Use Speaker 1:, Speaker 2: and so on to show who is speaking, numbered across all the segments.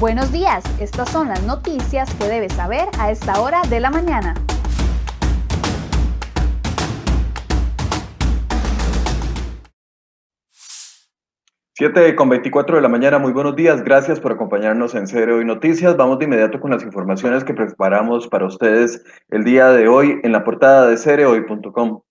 Speaker 1: Buenos días, estas son las noticias que debes saber a esta hora de la mañana.
Speaker 2: Siete con 24 de la mañana, muy buenos días, gracias por acompañarnos en Cero y Noticias. Vamos de inmediato con las informaciones que preparamos para ustedes el día de hoy en la portada de cereoy.com.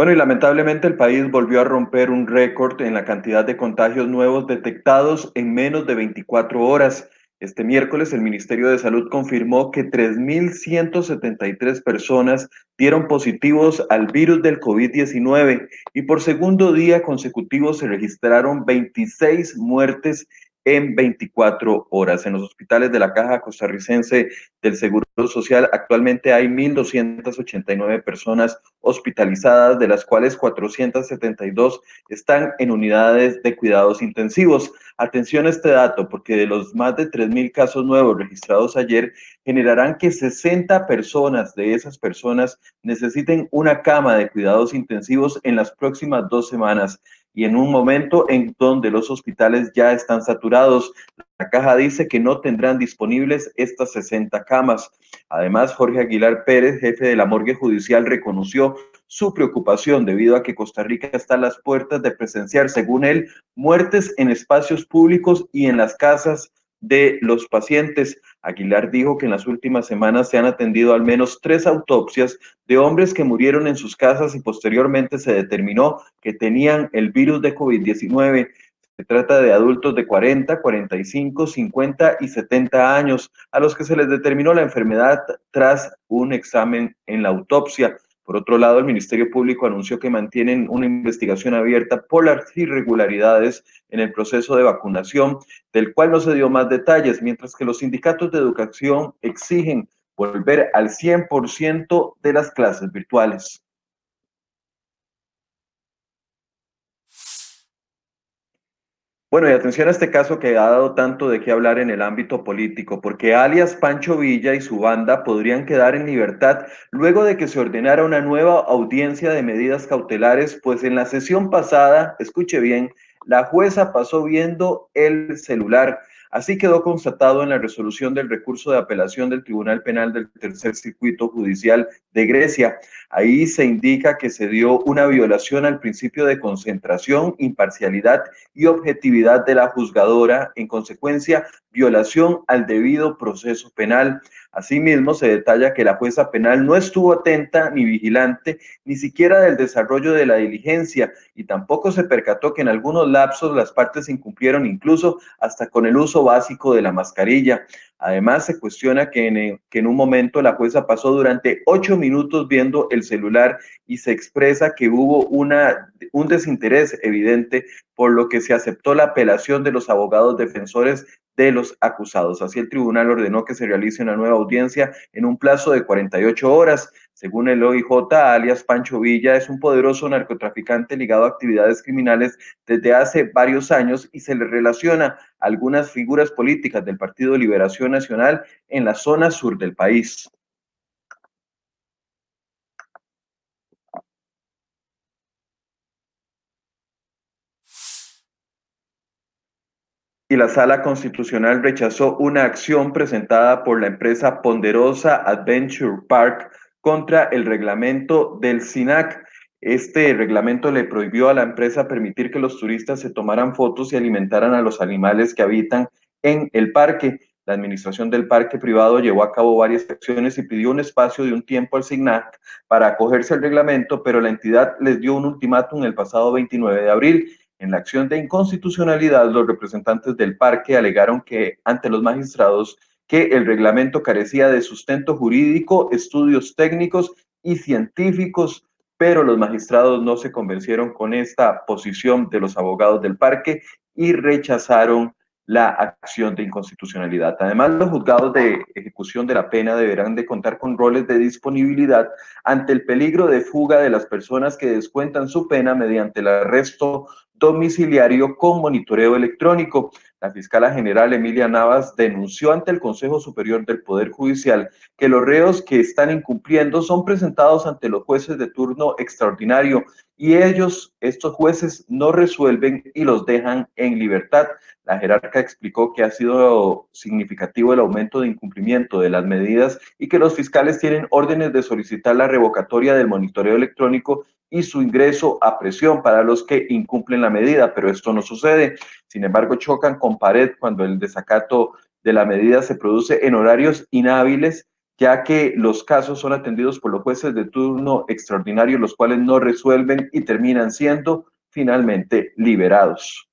Speaker 2: Bueno, y lamentablemente el país volvió a romper un récord en la cantidad de contagios nuevos detectados en menos de 24 horas. Este miércoles el Ministerio de Salud confirmó que 3.173 personas dieron positivos al virus del COVID-19 y por segundo día consecutivo se registraron 26 muertes en 24 horas. En los hospitales de la Caja Costarricense del Seguro Social actualmente hay 1.289 personas hospitalizadas, de las cuales 472 están en unidades de cuidados intensivos. Atención a este dato, porque de los más de 3.000 casos nuevos registrados ayer, generarán que 60 personas de esas personas necesiten una cama de cuidados intensivos en las próximas dos semanas y en un momento en donde los hospitales ya están saturados. La caja dice que no tendrán disponibles estas 60 camas. Además, Jorge Aguilar Pérez, jefe de la morgue judicial, reconoció su preocupación debido a que Costa Rica está a las puertas de presenciar, según él, muertes en espacios públicos y en las casas de los pacientes. Aguilar dijo que en las últimas semanas se han atendido al menos tres autopsias de hombres que murieron en sus casas y posteriormente se determinó que tenían el virus de COVID-19. Se trata de adultos de 40, 45, 50 y 70 años a los que se les determinó la enfermedad tras un examen en la autopsia. Por otro lado, el Ministerio Público anunció que mantienen una investigación abierta por las irregularidades en el proceso de vacunación, del cual no se dio más detalles, mientras que los sindicatos de educación exigen volver al 100% de las clases virtuales. Bueno, y atención a este caso que ha dado tanto de qué hablar en el ámbito político, porque alias Pancho Villa y su banda podrían quedar en libertad luego de que se ordenara una nueva audiencia de medidas cautelares, pues en la sesión pasada, escuche bien, la jueza pasó viendo el celular Así quedó constatado en la resolución del recurso de apelación del Tribunal Penal del Tercer Circuito Judicial de Grecia. Ahí se indica que se dio una violación al principio de concentración, imparcialidad y objetividad de la juzgadora, en consecuencia, violación al debido proceso penal. Asimismo, se detalla que la jueza penal no estuvo atenta ni vigilante ni siquiera del desarrollo de la diligencia y tampoco se percató que en algunos lapsos las partes incumplieron incluso hasta con el uso básico de la mascarilla. Además, se cuestiona que en, un momento la jueza pasó durante ocho minutos viendo el celular y se expresa que hubo una, un desinterés evidente, por lo que se aceptó la apelación de los abogados defensores de los acusados. Así el tribunal ordenó que se realice una nueva audiencia en un plazo de 48 horas. Según el OIJ, alias Pancho Villa es un poderoso narcotraficante ligado a actividades criminales desde hace varios años y se le relaciona a algunas figuras políticas del Partido Liberación Nacional en la zona sur del país. Y la Sala Constitucional rechazó una acción presentada por la empresa Ponderosa Adventure Park contra el reglamento del SINAC. Este reglamento le prohibió a la empresa permitir que los turistas se tomaran fotos y alimentaran a los animales que habitan en el parque. La administración del parque privado llevó a cabo varias acciones y pidió un espacio de un tiempo al SINAC para acogerse al reglamento, pero la entidad les dio un ultimátum el pasado 29 de abril en la acción de inconstitucionalidad, los representantes del parque alegaron que ante los magistrados que el reglamento carecía de sustento jurídico, estudios técnicos y científicos, pero los magistrados no se convencieron con esta posición de los abogados del parque y rechazaron la acción de inconstitucionalidad. Además, los juzgados de ejecución de la pena deberán de contar con roles de disponibilidad ante el peligro de fuga de las personas que descuentan su pena mediante el arresto domiciliario con monitoreo electrónico. La fiscala general Emilia Navas denunció ante el Consejo Superior del Poder Judicial que los reos que están incumpliendo son presentados ante los jueces de turno extraordinario y ellos, estos jueces, no resuelven y los dejan en libertad. La jerarca explicó que ha sido significativo el aumento de incumplimiento de las medidas y que los fiscales tienen órdenes de solicitar la revocatoria del monitoreo electrónico y su ingreso a presión para los que incumplen la medida, pero esto no sucede. Sin embargo, chocan con pared cuando el desacato de la medida se produce en horarios inhábiles, ya que los casos son atendidos por los jueces de turno extraordinario, los cuales no resuelven y terminan siendo finalmente liberados.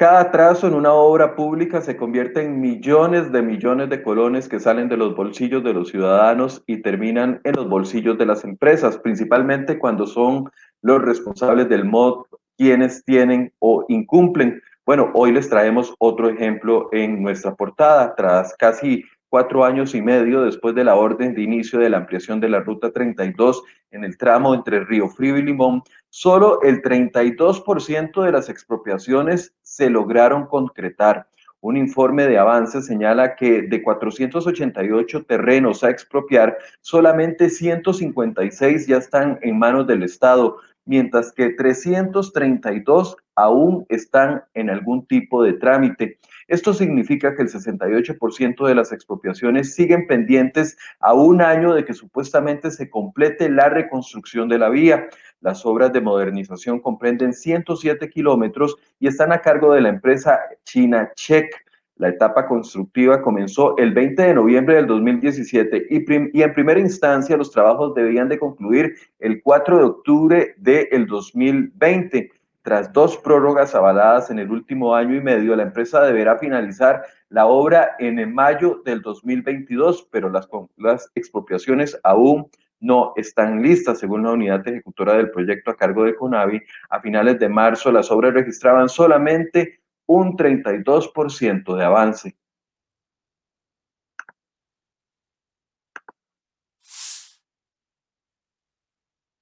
Speaker 2: Cada trazo en una obra pública se convierte en millones de millones de colones que salen de los bolsillos de los ciudadanos y terminan en los bolsillos de las empresas, principalmente cuando son los responsables del MOD quienes tienen o incumplen. Bueno, hoy les traemos otro ejemplo en nuestra portada. Tras casi cuatro años y medio después de la orden de inicio de la ampliación de la Ruta 32 en el tramo entre Río Frío y Limón, solo el 32% de las expropiaciones se lograron concretar. Un informe de avance señala que de 488 terrenos a expropiar, solamente 156 ya están en manos del Estado, mientras que 332 aún están en algún tipo de trámite. Esto significa que el 68% de las expropiaciones siguen pendientes a un año de que supuestamente se complete la reconstrucción de la vía. Las obras de modernización comprenden 107 kilómetros y están a cargo de la empresa china Check. La etapa constructiva comenzó el 20 de noviembre del 2017 y, y, en primera instancia los trabajos debían de concluir el 4 de octubre del 2020. Tras dos prórrogas avaladas en el último año y medio, la empresa deberá finalizar la obra en mayo del 2022, pero las, las expropiaciones aún no están listas. Según la unidad ejecutora del proyecto a cargo de Conavi, a finales de marzo las obras registraban solamente un 32% de avance.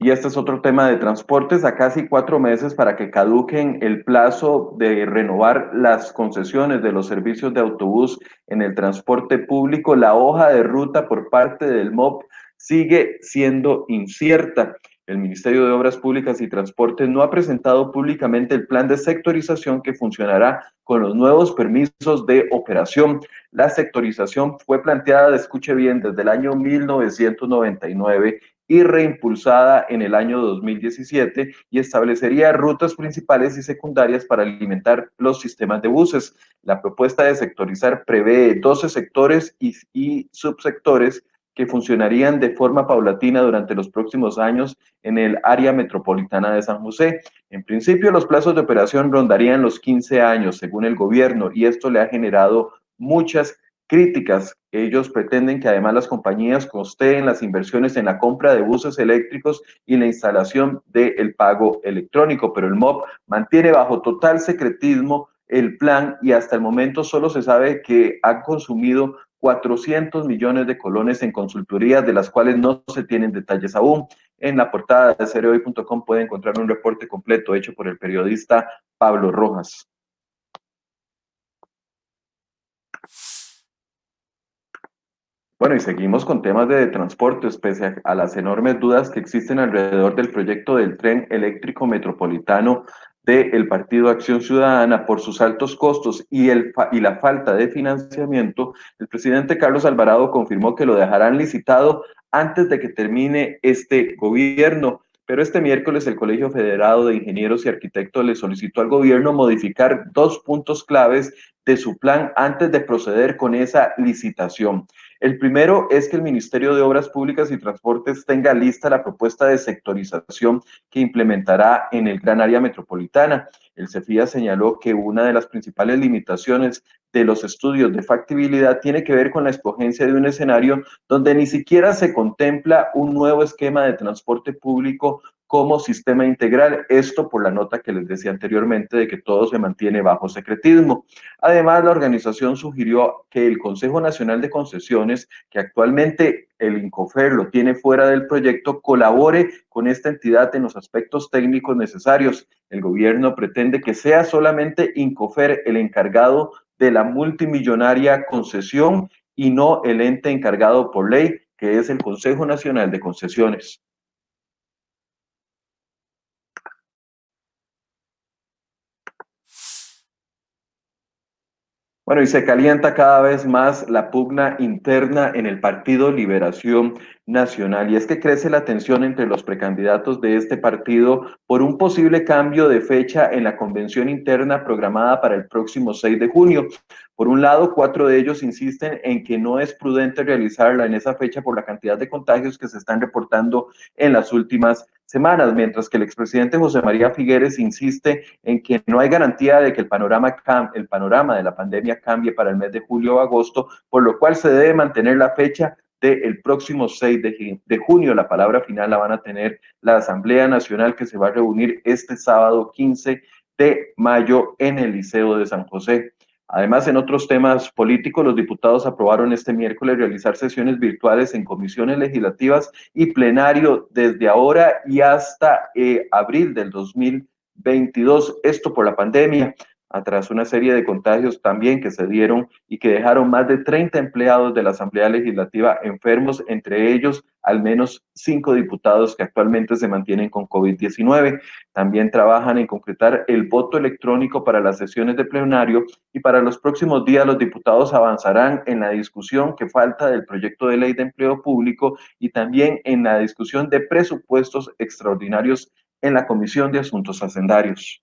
Speaker 2: Y este es otro tema de transportes, a casi cuatro meses para que caduquen el plazo de renovar las concesiones de los servicios de autobús en el transporte público. La hoja de ruta por parte del MOP sigue siendo incierta. El Ministerio de Obras Públicas y Transportes no ha presentado públicamente el plan de sectorización que funcionará con los nuevos permisos de operación. La sectorización fue planteada, escuche bien, desde el año 1999 y reimpulsada en el año 2017 y establecería rutas principales y secundarias para alimentar los sistemas de buses. La propuesta de sectorizar prevé 12 sectores y, subsectores que funcionarían de forma paulatina durante los próximos años en el área metropolitana de San José. En principio, los plazos de operación rondarían los 15 años, según el gobierno, y esto le ha generado muchas críticas. Ellos pretenden que además las compañías costeen las inversiones en la compra de buses eléctricos y la instalación del pago electrónico, pero el MOB mantiene bajo total secretismo el plan y hasta el momento solo se sabe que han consumido 400 millones de colones en consultorías, de las cuales no se tienen detalles aún. En la portada de cereoy.com puede encontrar un reporte completo hecho por el periodista Pablo Rojas. Bueno, y seguimos con temas de transporte, pese a, las enormes dudas que existen alrededor del proyecto del tren eléctrico metropolitano del Partido Acción Ciudadana por sus altos costos y, el, y la falta de financiamiento, el presidente Carlos Alvarado confirmó que lo dejarán licitado antes de que termine este gobierno. Pero este miércoles el Colegio Federado de Ingenieros y Arquitectos le solicitó al gobierno modificar dos puntos claves de su plan antes de proceder con esa licitación. El primero es que el Ministerio de Obras Públicas y Transportes tenga lista la propuesta de sectorización que implementará en el gran área metropolitana. El CEFIA señaló que una de las principales limitaciones de los estudios de factibilidad tiene que ver con la escogencia de un escenario donde ni siquiera se contempla un nuevo esquema de transporte público como sistema integral. Esto por la nota que les decía anteriormente de que todo se mantiene bajo secretismo. Además, la organización sugirió que el Consejo Nacional de Concesiones, que actualmente el INCOFER lo tiene fuera del proyecto, colabore con esta entidad en los aspectos técnicos necesarios. El gobierno pretende que sea solamente INCOFER el encargado de la multimillonaria concesión y no el ente encargado por ley, que es el Consejo Nacional de Concesiones. Bueno, y se calienta cada vez más la pugna interna en el Partido Liberación Nacional. Y es que crece la tensión entre los precandidatos de este partido por un posible cambio de fecha en la convención interna programada para el próximo 6 de junio. Por un lado, cuatro de ellos insisten en que no es prudente realizarla en esa fecha por la cantidad de contagios que se están reportando en las últimas semanas, mientras que el expresidente José María Figueres insiste en que no hay garantía de que el panorama, el panorama de la pandemia cambie para el mes de julio o agosto, por lo cual se debe mantener la fecha del próximo 6 de, junio. La palabra final la van a tener la Asamblea Nacional que se va a reunir este sábado 15 de mayo en el Liceo de San José. Además, en otros temas políticos, los diputados aprobaron este miércoles realizar sesiones virtuales en comisiones legislativas y plenario desde ahora y hasta eh, abril del 2022. Esto por la pandemia tras una serie de contagios también que se dieron y que dejaron más de 30 empleados de la Asamblea Legislativa enfermos, entre ellos al menos cinco diputados que actualmente se mantienen con COVID-19. También trabajan en concretar el voto electrónico para las sesiones de plenario y para los próximos días los diputados avanzarán en la discusión que falta del proyecto de ley de empleo público y también en la discusión de presupuestos extraordinarios en la Comisión de Asuntos Hacendarios.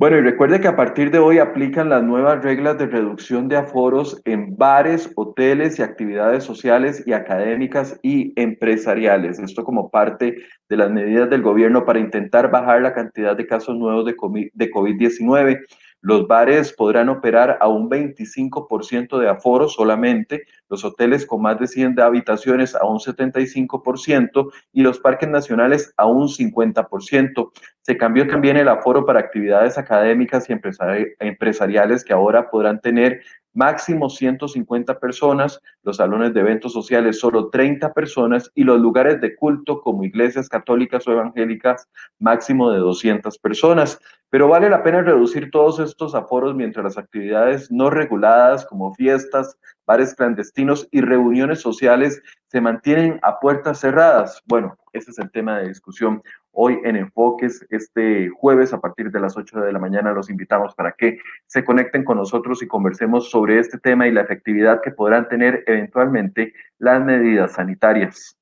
Speaker 2: Bueno, y recuerde que a partir de hoy aplican las nuevas reglas de reducción de aforos en bares, hoteles y actividades sociales y académicas y empresariales. Esto como parte de las medidas del gobierno para intentar bajar la cantidad de casos nuevos de COVID-19. Los bares podrán operar a un 25% de aforo solamente, los hoteles con más de 100 habitaciones a un 75% y los parques nacionales a un 50%. Se cambió también el aforo para actividades académicas y empresariales que ahora podrán tener máximo 150 personas, los salones de eventos sociales solo 30 personas y los lugares de culto como iglesias católicas o evangélicas máximo de 200 personas. Pero vale la pena reducir todos estos aforos mientras las actividades no reguladas como fiestas, bares clandestinos y reuniones sociales se mantienen a puertas cerradas. Bueno, ese es el tema de discusión hoy en Enfoques. Este jueves a partir de las 8 de la mañana los invitamos para que se conecten con nosotros y conversemos sobre este tema y la efectividad que podrán tener eventualmente las medidas sanitarias.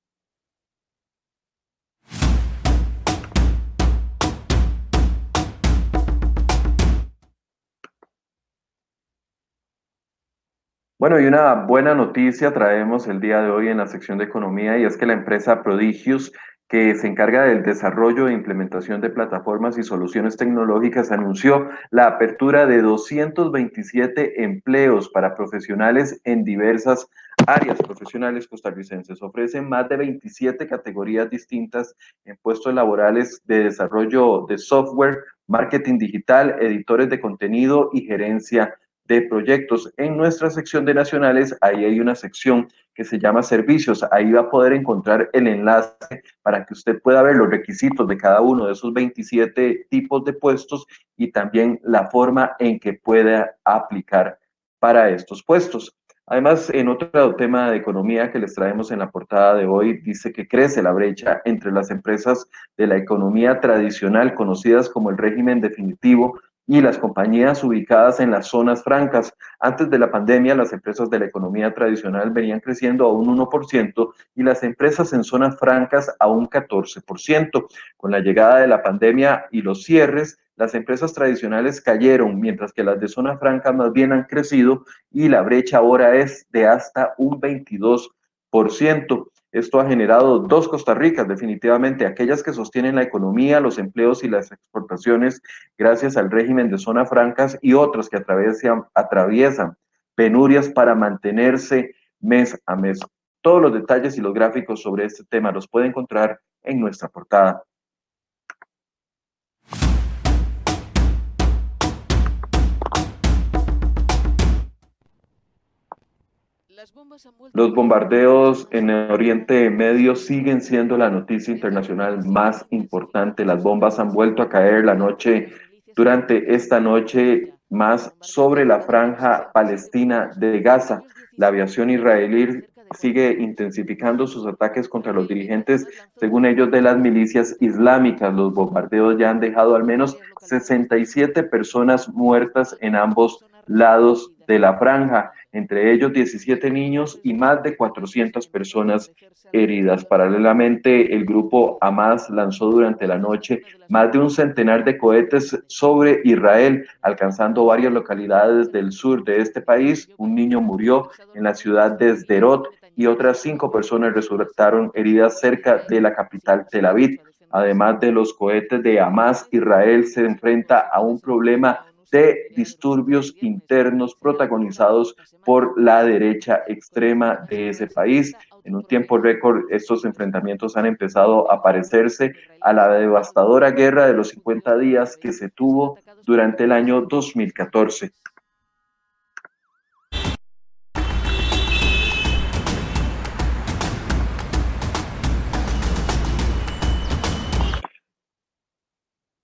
Speaker 2: Bueno, y una buena noticia traemos el día de hoy en la sección de economía y es que la empresa Prodigius, que se encarga del desarrollo e implementación de plataformas y soluciones tecnológicas, anunció la apertura de 227 empleos para profesionales en diversas áreas profesionales costarricenses. Ofrecen más de 27 categorías distintas en puestos laborales de desarrollo de software, marketing digital, editores de contenido y gerencia de proyectos. En nuestra sección de nacionales, ahí hay una sección que se llama servicios. Ahí va a poder encontrar el enlace para que usted pueda ver los requisitos de cada uno de esos 27 tipos de puestos y también la forma en que pueda aplicar para estos puestos. Además, en otro tema de economía que les traemos en la portada de hoy, dice que crece la brecha entre las empresas de la economía tradicional, conocidas como el régimen definitivo, y las compañías ubicadas en las zonas francas. Antes de la pandemia, las empresas de la economía tradicional venían creciendo a un 1% y las empresas en zonas francas a un 14%. Con la llegada de la pandemia y los cierres, las empresas tradicionales cayeron, mientras que las de zona franca más bien han crecido y la brecha ahora es de hasta un 22%. Esto ha generado dos Costa Ricas, definitivamente, aquellas que sostienen la economía, los empleos y las exportaciones gracias al régimen de zonas francas y otras que atraviesan, atraviesan penurias para mantenerse mes a mes. Todos los detalles y los gráficos sobre este tema los puede encontrar en nuestra portada. Los bombardeos en el Oriente Medio siguen siendo la noticia internacional más importante. Las bombas han vuelto a caer la noche durante esta noche más sobre la franja palestina de Gaza. La aviación israelí sigue intensificando sus ataques contra los dirigentes, según ellos, de las milicias islámicas. Los bombardeos ya han dejado al menos 67 personas muertas en ambos lados de la franja, entre ellos 17 niños y más de 400 personas heridas. Paralelamente, el grupo Hamas lanzó durante la noche más de un centenar de cohetes sobre Israel, alcanzando varias localidades del sur de este país. Un niño murió en la ciudad de Sderot y otras cinco personas resultaron heridas cerca de la capital Tel Aviv. Además de los cohetes de Hamas, Israel se enfrenta a un problema de disturbios internos protagonizados por la derecha extrema de ese país. En un tiempo récord, estos enfrentamientos han empezado a parecerse a la devastadora guerra de los 50 días que se tuvo durante el año 2014.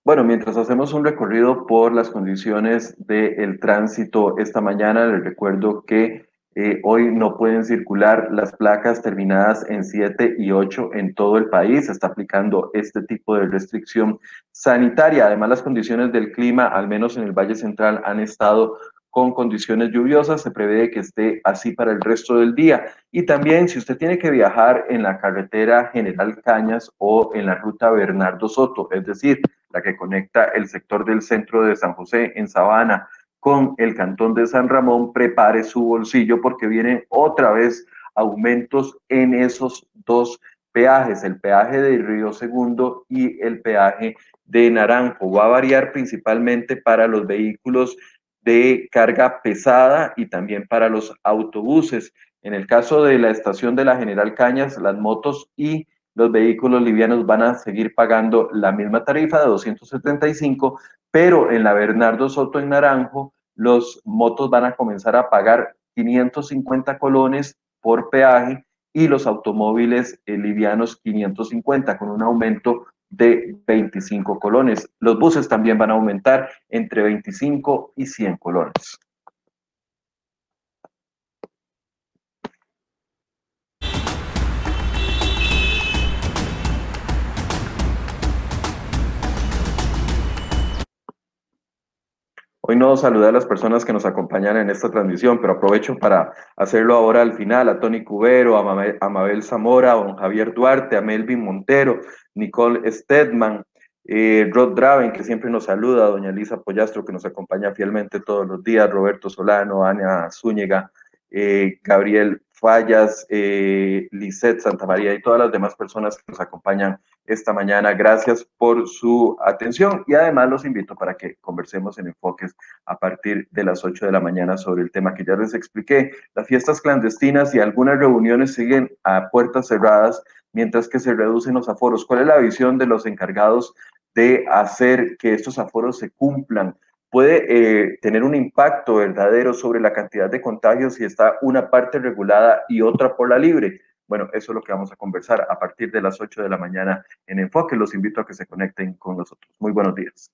Speaker 2: Bueno, mientras hacemos un recorrido por las condiciones del tránsito esta mañana, les recuerdo que eh, hoy no pueden circular las placas terminadas en 7 y 8 en todo el país. Se está aplicando este tipo de restricción sanitaria. Además, las condiciones del clima, al menos en el Valle Central, han estado con condiciones lluviosas, se prevé que esté así para el resto del día. Y también si usted tiene que viajar en la carretera General Cañas o en la ruta Bernardo Soto, es decir, la que conecta el sector del centro de San José en Sabana con el cantón de San Ramón, prepare su bolsillo porque vienen otra vez aumentos en esos dos peajes, el peaje de Río Segundo y el peaje de Naranjo. Va a variar principalmente para los vehículos de carga pesada y también para los autobuses. En el caso de la estación de la General Cañas, las motos y los vehículos livianos van a seguir pagando la misma tarifa de 275, pero en la Bernardo Soto en Naranjo, los motos van a comenzar a pagar 550 colones por peaje y los automóviles eh, livianos 550 con un aumento de 25 colones. Los buses también van a aumentar entre 25 y 100 colones. Hoy no saludé a las personas que nos acompañan en esta transmisión, pero aprovecho para hacerlo ahora al final, a Tony Cubero, a Mabel, Zamora, a don Javier Duarte, a Melvin Montero, Nicole Stedman, eh, Rod Draven, que siempre nos saluda, doña Elisa Pollastro, que nos acompaña fielmente todos los días, Roberto Solano, Ana Zúñiga, eh, Gabriel Fallas, eh, Lisette Santamaría y todas las demás personas que nos acompañan esta mañana. Gracias por su atención y además los invito para que conversemos en enfoques a partir de las 8 de la mañana sobre el tema que ya les expliqué. Las fiestas clandestinas y algunas reuniones siguen a puertas cerradas mientras que se reducen los aforos. ¿Cuál es la visión de los encargados de hacer que estos aforos se cumplan? Puede eh, tener un impacto verdadero sobre la cantidad de contagios si está una parte regulada y otra por la libre. Bueno, eso es lo que vamos a conversar a partir de las 8 de la mañana en Enfoque. Los invito a que se conecten con nosotros. Muy buenos días.